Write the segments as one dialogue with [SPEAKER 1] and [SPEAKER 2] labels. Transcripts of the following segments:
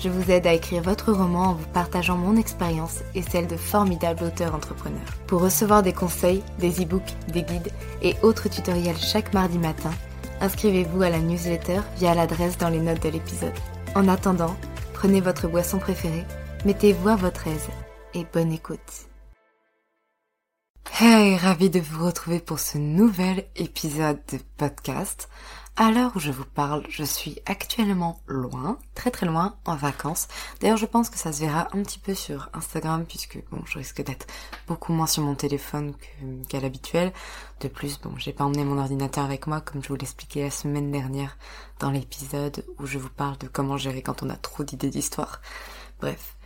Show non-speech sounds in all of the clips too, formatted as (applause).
[SPEAKER 1] je vous aide à écrire votre roman en vous partageant mon expérience et celle de formidables auteurs entrepreneurs. Pour recevoir des conseils, des e-books, des guides et autres tutoriels chaque mardi matin, inscrivez-vous à la newsletter via l'adresse dans les notes de l'épisode. En attendant, prenez votre boisson préférée, mettez-vous à votre aise et bonne écoute. Hey, ravi de vous retrouver pour ce nouvel épisode de podcast. À l'heure où je vous parle, je suis actuellement loin, très très loin, en vacances. D'ailleurs, je pense que ça se verra un petit peu sur Instagram, puisque bon, je risque d'être beaucoup moins sur mon téléphone qu'à l'habituel. De plus, bon, j'ai pas emmené mon ordinateur avec moi, comme je vous l'expliquais la semaine dernière dans l'épisode où je vous parle de comment gérer quand on a trop d'idées d'histoire. Bref.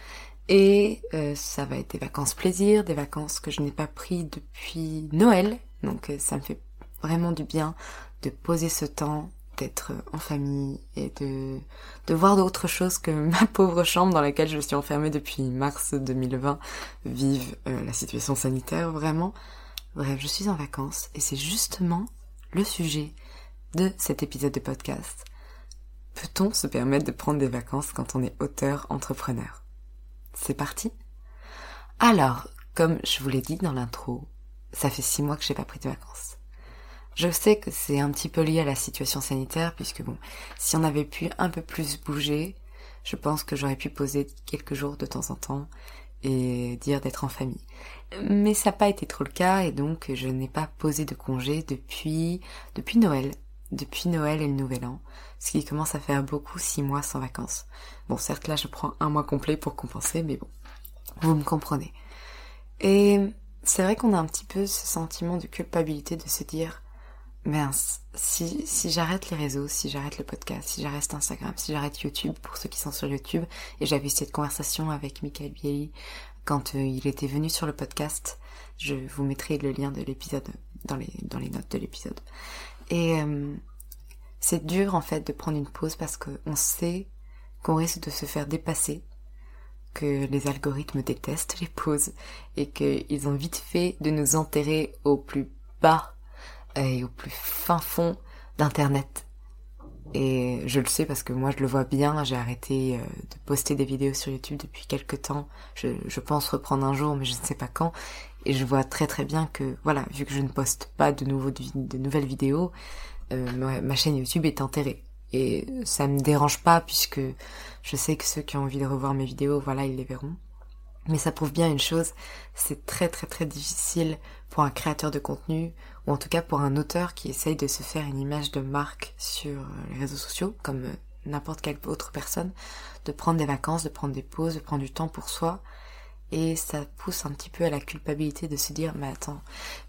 [SPEAKER 1] Et euh, ça va être des vacances plaisir, des vacances que je n'ai pas pris depuis Noël. Donc euh, ça me fait vraiment du bien de poser ce temps, d'être en famille et de, de voir d'autres choses que (laughs) ma pauvre chambre dans laquelle je suis enfermée depuis mars 2020 vive euh, la situation sanitaire vraiment. Bref, je suis en vacances et c'est justement le sujet de cet épisode de podcast. Peut-on se permettre de prendre des vacances quand on est auteur entrepreneur? C'est parti Alors, comme je vous l'ai dit dans l'intro, ça fait six mois que j'ai pas pris de vacances. Je sais que c'est un petit peu lié à la situation sanitaire, puisque bon, si on avait pu un peu plus bouger, je pense que j'aurais pu poser quelques jours de temps en temps et dire d'être en famille. Mais ça n'a pas été trop le cas et donc je n'ai pas posé de congé depuis depuis Noël, depuis Noël et le Nouvel An, ce qui commence à faire beaucoup six mois sans vacances. Bon, certes là je prends un mois complet pour compenser, mais bon, vous me comprenez. Et c'est vrai qu'on a un petit peu ce sentiment de culpabilité de se dire mince, si, si j'arrête les réseaux, si j'arrête le podcast, si j'arrête Instagram, si j'arrête YouTube, pour ceux qui sont sur YouTube, et j'avais eu cette conversation avec Michael Bieli quand euh, il était venu sur le podcast, je vous mettrai le lien de l'épisode dans les, dans les notes de l'épisode. Et euh, c'est dur en fait de prendre une pause parce qu'on sait qu'on risque de se faire dépasser, que les algorithmes détestent les pauses et qu'ils ont vite fait de nous enterrer au plus bas et au plus fin fond d'Internet. Et je le sais parce que moi je le vois bien, j'ai arrêté euh, de poster des vidéos sur YouTube depuis quelques temps. Je, pense reprendre un jour, mais je ne sais pas quand. Et je vois très très bien que, voilà, vu que je ne poste pas de, nouveaux, de nouvelles vidéos, euh, ma, chaîne YouTube est enterrée. Et ça me dérange pas puisque je sais que ceux qui ont envie de revoir mes vidéos, voilà, ils les verront. Mais ça prouve bien une chose, c'est très très très difficile pour un créateur de contenu, ou en tout cas pour un auteur qui essaye de se faire une image de marque sur les réseaux sociaux, comme n'importe quelle autre personne, de prendre des vacances, de prendre des pauses, de prendre du temps pour soi, et ça pousse un petit peu à la culpabilité de se dire mais attends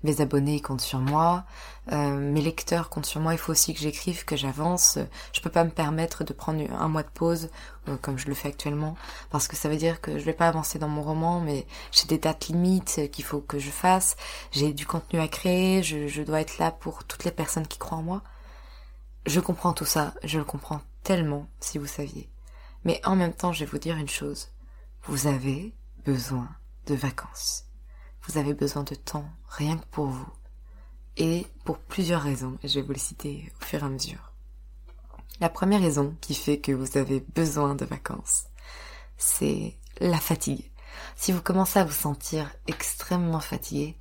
[SPEAKER 1] mes abonnés comptent sur moi. Euh, mes lecteurs comptent sur moi. Il faut aussi que j'écrive que j'avance. Je peux pas me permettre de prendre un mois de pause euh, comme je le fais actuellement parce que ça veut dire que je vais pas avancer dans mon roman mais j'ai des dates limites qu'il faut que je fasse. J'ai du contenu à créer. Je, je dois être là pour toutes les personnes qui croient en moi. Je comprends tout ça. Je le comprends tellement si vous saviez. Mais en même temps je vais vous dire une chose. Vous avez besoin de vacances. Vous avez besoin de temps rien que pour vous. Et pour plusieurs raisons, et je vais vous les citer au fur et à mesure. La première raison qui fait que vous avez besoin de vacances, c'est la fatigue. Si vous commencez à vous sentir extrêmement fatigué,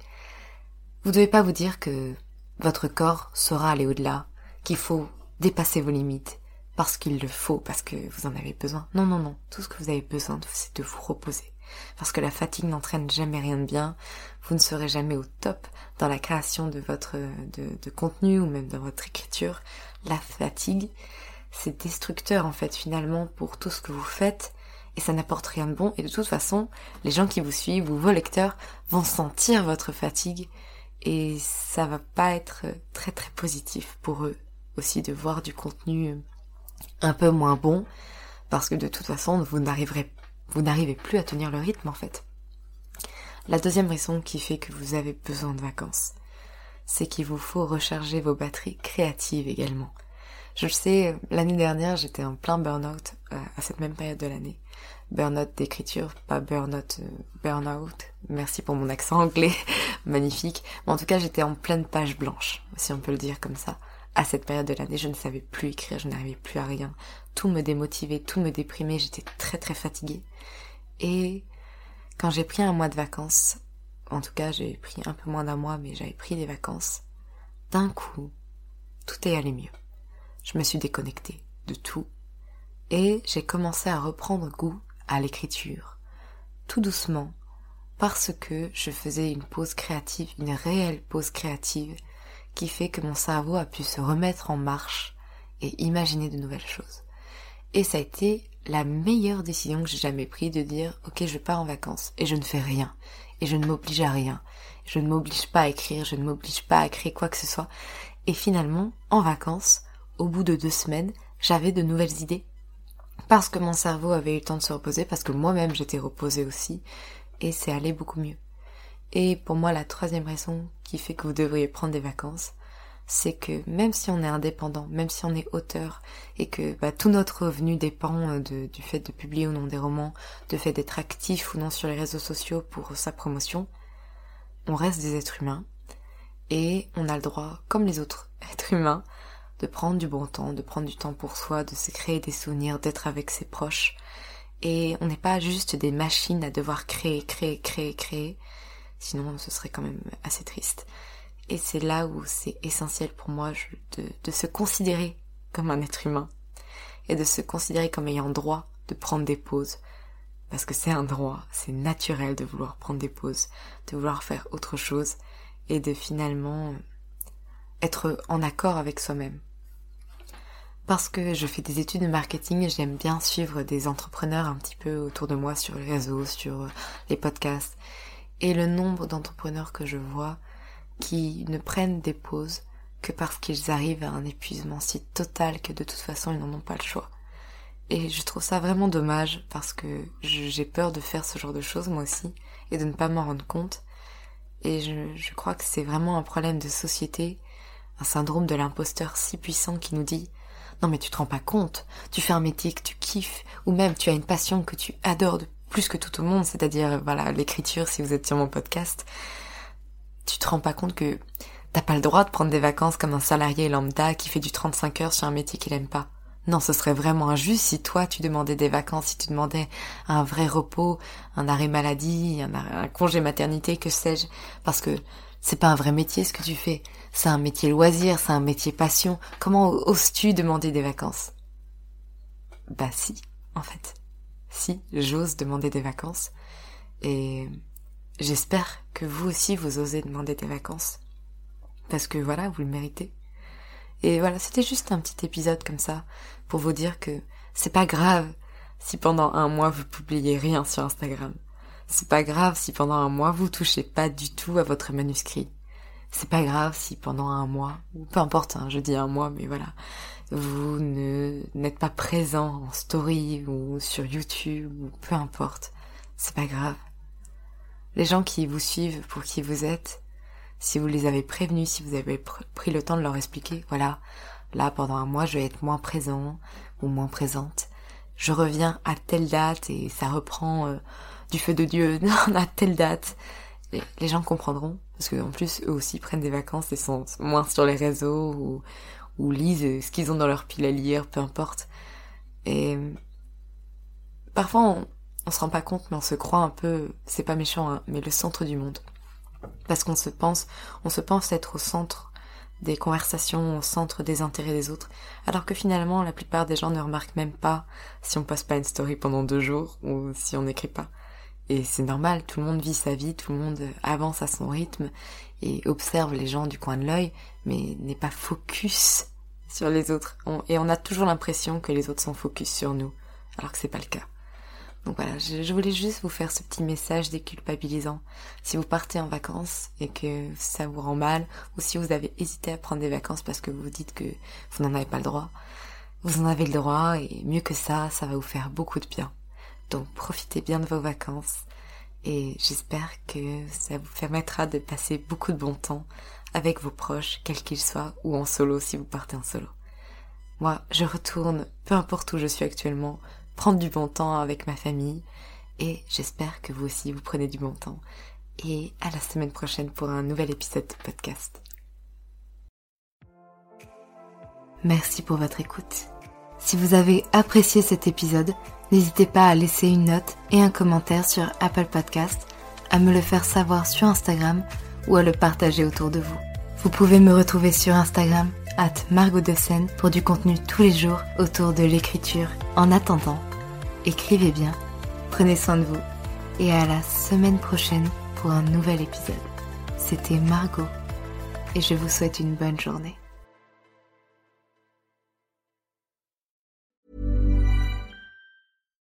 [SPEAKER 1] vous ne devez pas vous dire que votre corps saura aller au-delà, qu'il faut dépasser vos limites, parce qu'il le faut, parce que vous en avez besoin. Non, non, non. Tout ce que vous avez besoin, c'est de vous reposer. Parce que la fatigue n'entraîne jamais rien de bien. Vous ne serez jamais au top dans la création de votre de, contenu ou même dans votre écriture. La fatigue, c'est destructeur en fait finalement pour tout ce que vous faites et ça n'apporte rien de bon. Et de toute façon, les gens qui vous suivent ou vos lecteurs vont sentir votre fatigue et ça va pas être très très positif pour eux aussi de voir du contenu un peu moins bon parce que de toute façon vous n'arriverez vous n'arrivez plus à tenir le rythme en fait. La deuxième raison qui fait que vous avez besoin de vacances, c'est qu'il vous faut recharger vos batteries créatives également. Je le sais, l'année dernière, j'étais en plein burn-out euh, à cette même période de l'année. Burn-out d'écriture, pas burn-out, euh, burn-out. Merci pour mon accent anglais, (laughs) magnifique. Mais en tout cas, j'étais en pleine page blanche, si on peut le dire comme ça. À cette période de l'année, je ne savais plus écrire, je n'arrivais plus à rien. Tout me démotivait, tout me déprimait, j'étais très très fatiguée. Et quand j'ai pris un mois de vacances, en tout cas j'ai pris un peu moins d'un mois, mais j'avais pris des vacances, d'un coup, tout est allé mieux je me suis déconnectée de tout et j'ai commencé à reprendre goût à l'écriture, tout doucement, parce que je faisais une pause créative, une réelle pause créative, qui fait que mon cerveau a pu se remettre en marche et imaginer de nouvelles choses. Et ça a été la meilleure décision que j'ai jamais prise de dire ok je pars en vacances et je ne fais rien et je ne m'oblige à rien. Je ne m'oblige pas à écrire, je ne m'oblige pas à créer quoi que ce soit. Et finalement, en vacances, au bout de deux semaines, j'avais de nouvelles idées. Parce que mon cerveau avait eu le temps de se reposer, parce que moi-même j'étais reposée aussi, et c'est allé beaucoup mieux. Et pour moi, la troisième raison qui fait que vous devriez prendre des vacances, c'est que même si on est indépendant, même si on est auteur, et que bah, tout notre revenu dépend euh, du fait de publier ou non des romans, du fait d'être actif ou non sur les réseaux sociaux pour sa promotion, on reste des êtres humains, et on a le droit, comme les autres (laughs) êtres humains, de prendre du bon temps, de prendre du temps pour soi, de se créer des souvenirs, d'être avec ses proches. Et on n'est pas juste des machines à devoir créer, créer, créer, créer. Sinon, ce serait quand même assez triste. Et c'est là où c'est essentiel pour moi de, de se considérer comme un être humain. Et de se considérer comme ayant droit de prendre des pauses. Parce que c'est un droit, c'est naturel de vouloir prendre des pauses, de vouloir faire autre chose et de finalement être en accord avec soi-même parce que je fais des études de marketing et j'aime bien suivre des entrepreneurs un petit peu autour de moi sur les réseaux, sur les podcasts. Et le nombre d'entrepreneurs que je vois qui ne prennent des pauses que parce qu'ils arrivent à un épuisement si total que de toute façon ils n'en ont pas le choix. Et je trouve ça vraiment dommage parce que j'ai peur de faire ce genre de choses moi aussi et de ne pas m'en rendre compte. Et je, crois que c'est vraiment un problème de société, un syndrome de l'imposteur si puissant qui nous dit non mais tu te rends pas compte, tu fais un métier que tu kiffes, ou même tu as une passion que tu adores de plus que tout au monde, c'est-à-dire voilà l'écriture si vous êtes sur mon podcast. Tu te rends pas compte que t'as pas le droit de prendre des vacances comme un salarié lambda qui fait du 35 heures sur un métier qu'il aime pas. Non, ce serait vraiment injuste si toi tu demandais des vacances, si tu demandais un vrai repos, un arrêt maladie, un, un congé maternité, que sais-je, parce que c'est pas un vrai métier ce que tu fais. C'est un métier loisir, c'est un métier passion. Comment oses-tu demander des vacances? Bah si, en fait. Si, j'ose demander des vacances. Et j'espère que vous aussi vous osez demander des vacances. Parce que voilà, vous le méritez. Et voilà, c'était juste un petit épisode comme ça pour vous dire que c'est pas grave si pendant un mois vous publiez rien sur Instagram. C'est pas grave si pendant un mois vous touchez pas du tout à votre manuscrit. C'est pas grave si pendant un mois, ou peu importe, hein, je dis un mois, mais voilà, vous ne n'êtes pas présent en story ou sur YouTube ou peu importe. C'est pas grave. Les gens qui vous suivent pour qui vous êtes, si vous les avez prévenus, si vous avez pris le temps de leur expliquer, voilà, là pendant un mois je vais être moins présent ou moins présente. Je reviens à telle date et ça reprend euh, du feu de Dieu (laughs) à telle date. les gens comprendront parce que plus eux aussi prennent des vacances et sont moins sur les réseaux ou, ou lisent ce qu'ils ont dans leur pile à lire, peu importe. Et parfois on, se rend pas compte mais on se croit un peu, c'est pas méchant, hein, mais le centre du monde. Parce qu'on se pense, on se pense être au centre des conversations, au centre des intérêts des autres, alors que finalement la plupart des gens ne remarquent même pas si on poste pas une story pendant deux jours ou si on n'écrit pas. Et c'est normal, tout le monde vit sa vie, tout le monde avance à son rythme et observe les gens du coin de l'œil, mais n'est pas focus sur les autres. et on a toujours l'impression que les autres sont focus sur nous, alors que c'est pas le cas. Donc voilà, je, voulais juste vous faire ce petit message déculpabilisant. Si vous partez en vacances et que ça vous rend mal, ou si vous avez hésité à prendre des vacances parce que vous vous dites que vous n'en avez pas le droit, vous en avez le droit et mieux que ça, ça va vous faire beaucoup de bien. Donc profitez bien de vos vacances et j'espère que ça vous permettra de passer beaucoup de bon temps avec vos proches, quels qu'ils soient, ou en solo si vous partez en solo. Moi, je retourne, peu importe où je suis actuellement, prendre du bon temps avec ma famille et j'espère que vous aussi vous prenez du bon temps. Et à la semaine prochaine pour un nouvel épisode de podcast. Merci pour votre écoute. Si vous avez apprécié cet épisode, n'hésitez pas à laisser une note et un commentaire sur Apple Podcast, à me le faire savoir sur Instagram ou à le partager autour de vous. Vous pouvez me retrouver sur Instagram at Margot de pour du contenu tous les jours autour de l'écriture. En attendant, écrivez bien, prenez soin de vous et à la semaine prochaine pour un nouvel épisode. C'était Margot et je vous souhaite une bonne journée.